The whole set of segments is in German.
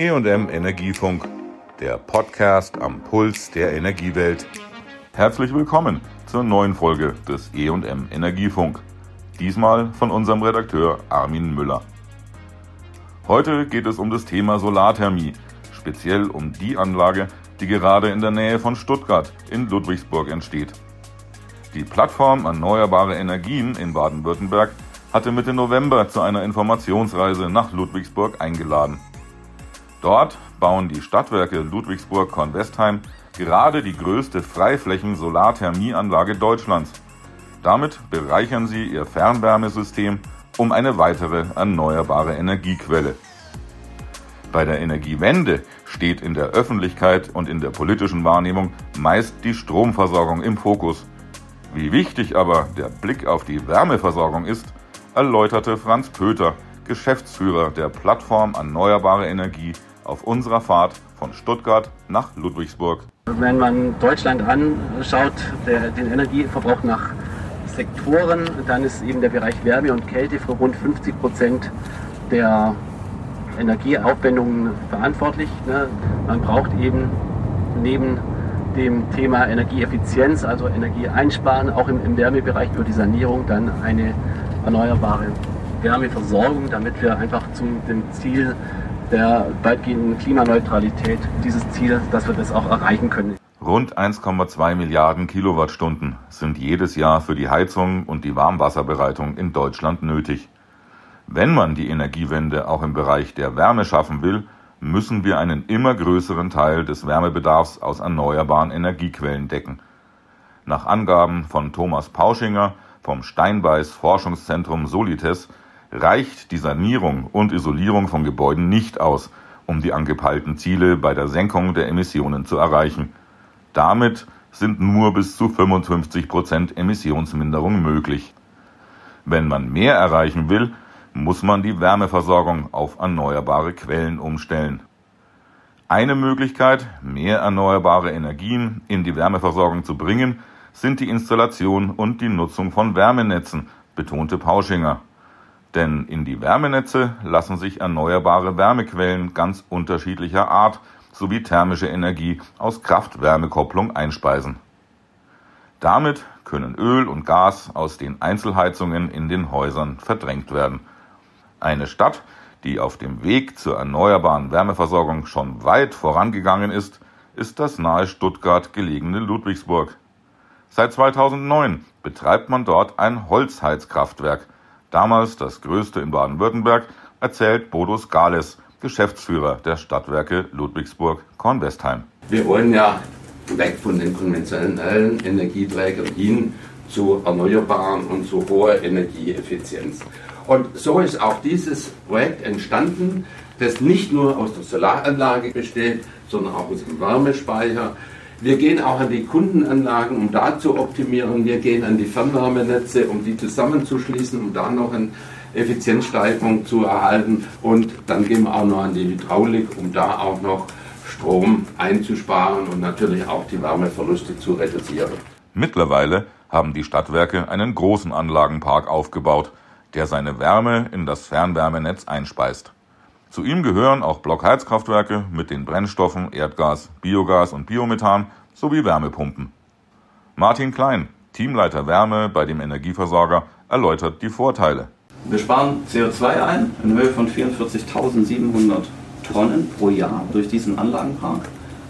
EM Energiefunk, der Podcast am Puls der Energiewelt. Herzlich willkommen zur neuen Folge des EM Energiefunk. Diesmal von unserem Redakteur Armin Müller. Heute geht es um das Thema Solarthermie, speziell um die Anlage, die gerade in der Nähe von Stuttgart in Ludwigsburg entsteht. Die Plattform Erneuerbare Energien in Baden-Württemberg hatte Mitte November zu einer Informationsreise nach Ludwigsburg eingeladen. Dort bauen die Stadtwerke Ludwigsburg-Kornwestheim gerade die größte Freiflächen-Solarthermieanlage Deutschlands. Damit bereichern sie ihr Fernwärmesystem um eine weitere erneuerbare Energiequelle. Bei der Energiewende steht in der Öffentlichkeit und in der politischen Wahrnehmung meist die Stromversorgung im Fokus. Wie wichtig aber der Blick auf die Wärmeversorgung ist, erläuterte Franz Pöter, Geschäftsführer der Plattform Erneuerbare Energie, auf unserer Fahrt von Stuttgart nach Ludwigsburg. Wenn man Deutschland anschaut, der, den Energieverbrauch nach Sektoren, dann ist eben der Bereich Wärme und Kälte für rund 50 Prozent der Energieaufwendungen verantwortlich. Ne? Man braucht eben neben dem Thema Energieeffizienz, also Energie einsparen, auch im, im Wärmebereich für die Sanierung dann eine erneuerbare Wärmeversorgung, damit wir einfach zu dem Ziel der weitgehenden Klimaneutralität, dieses Ziel, dass wir das auch erreichen können. Rund 1,2 Milliarden Kilowattstunden sind jedes Jahr für die Heizung und die Warmwasserbereitung in Deutschland nötig. Wenn man die Energiewende auch im Bereich der Wärme schaffen will, müssen wir einen immer größeren Teil des Wärmebedarfs aus erneuerbaren Energiequellen decken. Nach Angaben von Thomas Pauschinger vom Steinbeiß Forschungszentrum Solites reicht die Sanierung und Isolierung von Gebäuden nicht aus, um die angepeilten Ziele bei der Senkung der Emissionen zu erreichen. Damit sind nur bis zu 55 Prozent Emissionsminderung möglich. Wenn man mehr erreichen will, muss man die Wärmeversorgung auf erneuerbare Quellen umstellen. Eine Möglichkeit, mehr erneuerbare Energien in die Wärmeversorgung zu bringen, sind die Installation und die Nutzung von Wärmenetzen, betonte Pauschinger. Denn in die Wärmenetze lassen sich erneuerbare Wärmequellen ganz unterschiedlicher Art sowie thermische Energie aus Kraft-Wärme-Kopplung einspeisen. Damit können Öl und Gas aus den Einzelheizungen in den Häusern verdrängt werden. Eine Stadt, die auf dem Weg zur erneuerbaren Wärmeversorgung schon weit vorangegangen ist, ist das nahe Stuttgart gelegene Ludwigsburg. Seit 2009 betreibt man dort ein Holzheizkraftwerk, damals das größte in Baden-Württemberg, erzählt Bodo Skales, Geschäftsführer der Stadtwerke Ludwigsburg-Kornwestheim. Wir wollen ja weg von den konventionellen Energieträgern hin zu erneuerbaren und zu hoher Energieeffizienz. Und so ist auch dieses Projekt entstanden, das nicht nur aus der Solaranlage besteht, sondern auch aus dem Wärmespeicher. Wir gehen auch an die Kundenanlagen, um da zu optimieren. Wir gehen an die Fernwärmenetze, um die zusammenzuschließen, um da noch eine Effizienzsteigerung zu erhalten. Und dann gehen wir auch noch an die Hydraulik, um da auch noch Strom einzusparen und natürlich auch die Wärmeverluste zu reduzieren. Mittlerweile haben die Stadtwerke einen großen Anlagenpark aufgebaut der seine Wärme in das Fernwärmenetz einspeist. Zu ihm gehören auch Blockheizkraftwerke mit den Brennstoffen Erdgas, Biogas und Biomethan sowie Wärmepumpen. Martin Klein, Teamleiter Wärme bei dem Energieversorger, erläutert die Vorteile. Wir sparen CO2 ein in Höhe von 44.700 Tonnen pro Jahr durch diesen Anlagenpark.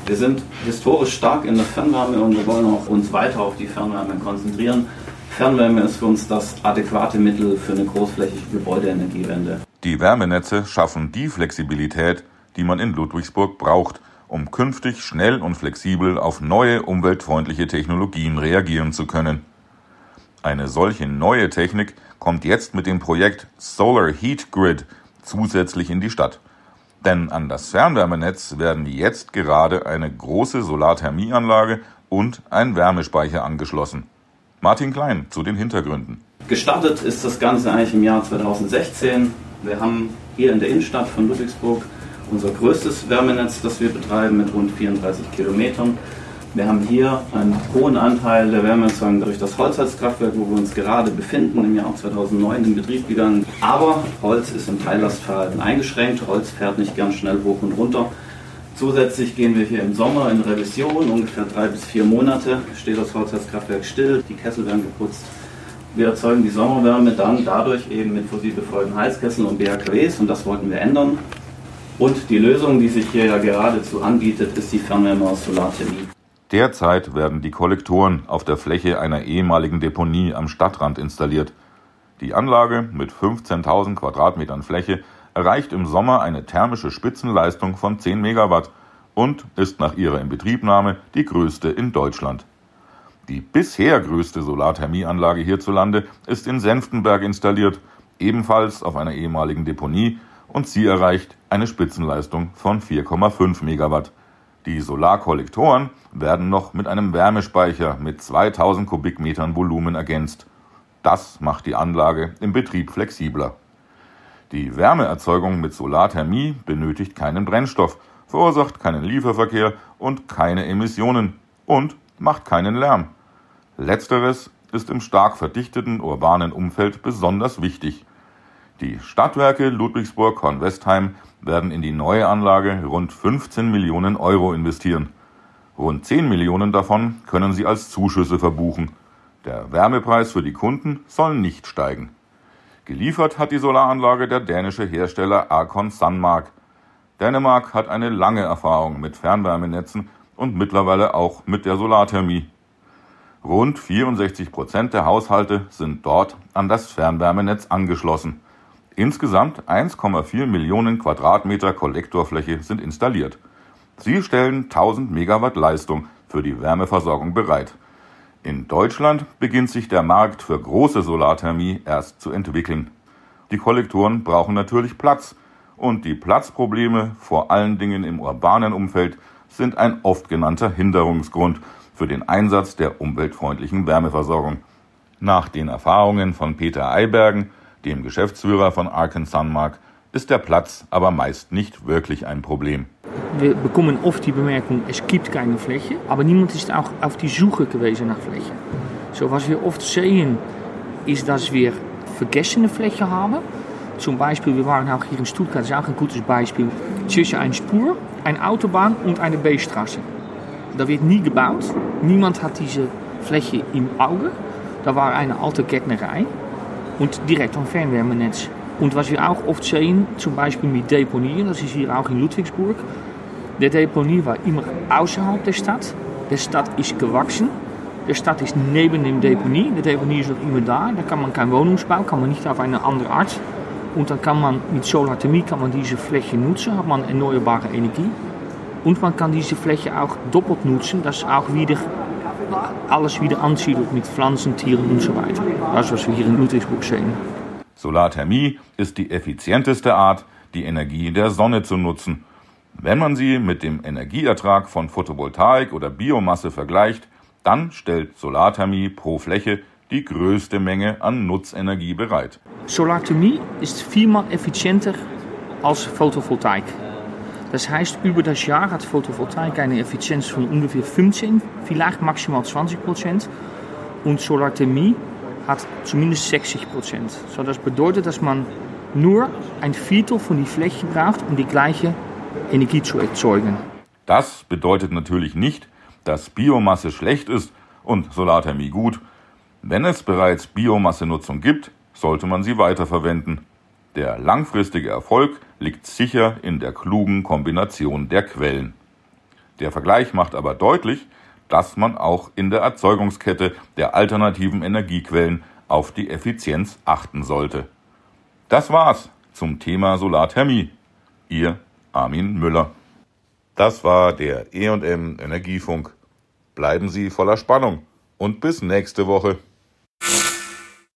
Wir sind historisch stark in der Fernwärme und wir wollen auch uns weiter auf die Fernwärme konzentrieren. Fernwärme ist für uns das adäquate Mittel für eine großflächige Gebäudeenergiewende. Die Wärmenetze schaffen die Flexibilität, die man in Ludwigsburg braucht, um künftig schnell und flexibel auf neue umweltfreundliche Technologien reagieren zu können. Eine solche neue Technik kommt jetzt mit dem Projekt Solar Heat Grid zusätzlich in die Stadt. Denn an das Fernwärmenetz werden jetzt gerade eine große Solarthermieanlage und ein Wärmespeicher angeschlossen. Martin Klein zu den Hintergründen. Gestartet ist das Ganze eigentlich im Jahr 2016. Wir haben hier in der Innenstadt von Ludwigsburg unser größtes Wärmenetz, das wir betreiben mit rund 34 Kilometern. Wir haben hier einen hohen Anteil der Wärmeerzeugung durch das Holzheizkraftwerk, wo wir uns gerade befinden, im Jahr 2009 in Betrieb gegangen. Aber Holz ist im Teillastverhalten eingeschränkt. Holz fährt nicht gern schnell hoch und runter. Zusätzlich gehen wir hier im Sommer in Revision, ungefähr drei bis vier Monate steht das Holzheizkraftwerk still, die Kessel werden geputzt. Wir erzeugen die Sommerwärme dann dadurch eben mit fossil befeuerten Heizkesseln und BHKWs und das wollten wir ändern. Und die Lösung, die sich hier ja geradezu anbietet, ist die Fernwärme aus Solarthermie. Derzeit werden die Kollektoren auf der Fläche einer ehemaligen Deponie am Stadtrand installiert. Die Anlage mit 15.000 Quadratmetern Fläche erreicht im Sommer eine thermische Spitzenleistung von 10 Megawatt und ist nach ihrer Inbetriebnahme die größte in Deutschland. Die bisher größte Solarthermieanlage hierzulande ist in Senftenberg installiert, ebenfalls auf einer ehemaligen Deponie, und sie erreicht eine Spitzenleistung von 4,5 Megawatt. Die Solarkollektoren werden noch mit einem Wärmespeicher mit 2000 Kubikmetern Volumen ergänzt. Das macht die Anlage im Betrieb flexibler. Die Wärmeerzeugung mit Solarthermie benötigt keinen Brennstoff, verursacht keinen Lieferverkehr und keine Emissionen und macht keinen Lärm. Letzteres ist im stark verdichteten urbanen Umfeld besonders wichtig. Die Stadtwerke Ludwigsburg-Kornwestheim werden in die neue Anlage rund 15 Millionen Euro investieren. Rund 10 Millionen davon können sie als Zuschüsse verbuchen. Der Wärmepreis für die Kunden soll nicht steigen. Geliefert hat die Solaranlage der dänische Hersteller Arcon Sunmark. Dänemark hat eine lange Erfahrung mit Fernwärmenetzen und mittlerweile auch mit der Solarthermie. Rund 64 Prozent der Haushalte sind dort an das Fernwärmenetz angeschlossen. Insgesamt 1,4 Millionen Quadratmeter Kollektorfläche sind installiert. Sie stellen 1000 Megawatt Leistung für die Wärmeversorgung bereit. In Deutschland beginnt sich der Markt für große Solarthermie erst zu entwickeln. Die Kollektoren brauchen natürlich Platz und die Platzprobleme, vor allen Dingen im urbanen Umfeld, sind ein oft genannter Hinderungsgrund für den Einsatz der umweltfreundlichen Wärmeversorgung. Nach den Erfahrungen von Peter Eibergen dem Geschäftsführer von Arken Sunmark, ist der Platz aber meist nicht wirklich ein Problem. Wir bekommen oft die Bemerkung, es gibt keine Fläche, aber niemand ist auch auf die Suche gewesen nach Fläche. So was wir oft sehen, ist, dass wir vergessene Fläche haben. Zum Beispiel, wir waren auch hier in Stuttgart, das ist auch ein gutes Beispiel, zwischen einer Spur, einer Autobahn und einer B-Straße. Da wird nie gebaut, niemand hat diese Fläche im Auge. Da war eine alte Gärtnerei und direkt am Fernwärmenetz. Und was wir auch oft sehen, zum Beispiel mit Deponien, das ist hier auch in Ludwigsburg. Der Deponie war immer außerhalb der Stadt. Der Stadt ist gewachsen. Der Stadt ist neben dem Deponie. Der Deponie ist noch immer da. Da kann man kein Wohnungsbau, kann man nicht auf eine andere Art. Und dann kann man mit Solarthermie kann man diese Fläche nutzen, hat man erneuerbare Energie. Und man kann diese Fläche auch doppelt nutzen, dass auch wieder alles wieder ansiedelt mit Pflanzen, Tieren und so weiter. Das, was wir hier in Ludwigsburg sehen. Solarthermie ist die effizienteste Art, die Energie der Sonne zu nutzen. Wenn man sie mit dem Energieertrag von Photovoltaik oder Biomasse vergleicht, dann stellt Solarthermie pro Fläche die größte Menge an Nutzenergie bereit. Solarthermie ist viermal effizienter als Photovoltaik. Das heißt, über das Jahr hat Photovoltaik eine Effizienz von ungefähr 15, vielleicht maximal 20 Prozent. Und Solarthermie hat zumindest 60 Prozent. So, das bedeutet, dass man nur ein Viertel von die Fläche braucht, um die gleiche Energie zu erzeugen. Das bedeutet natürlich nicht, dass Biomasse schlecht ist und Solarthermie gut. Wenn es bereits Biomassenutzung gibt, sollte man sie weiterverwenden. Der langfristige Erfolg liegt sicher in der klugen Kombination der Quellen. Der Vergleich macht aber deutlich, dass man auch in der Erzeugungskette der alternativen Energiequellen auf die Effizienz achten sollte. Das war's zum Thema Solarthermie. Ihr Armin Müller. Das war der EM Energiefunk. Bleiben Sie voller Spannung und bis nächste Woche. you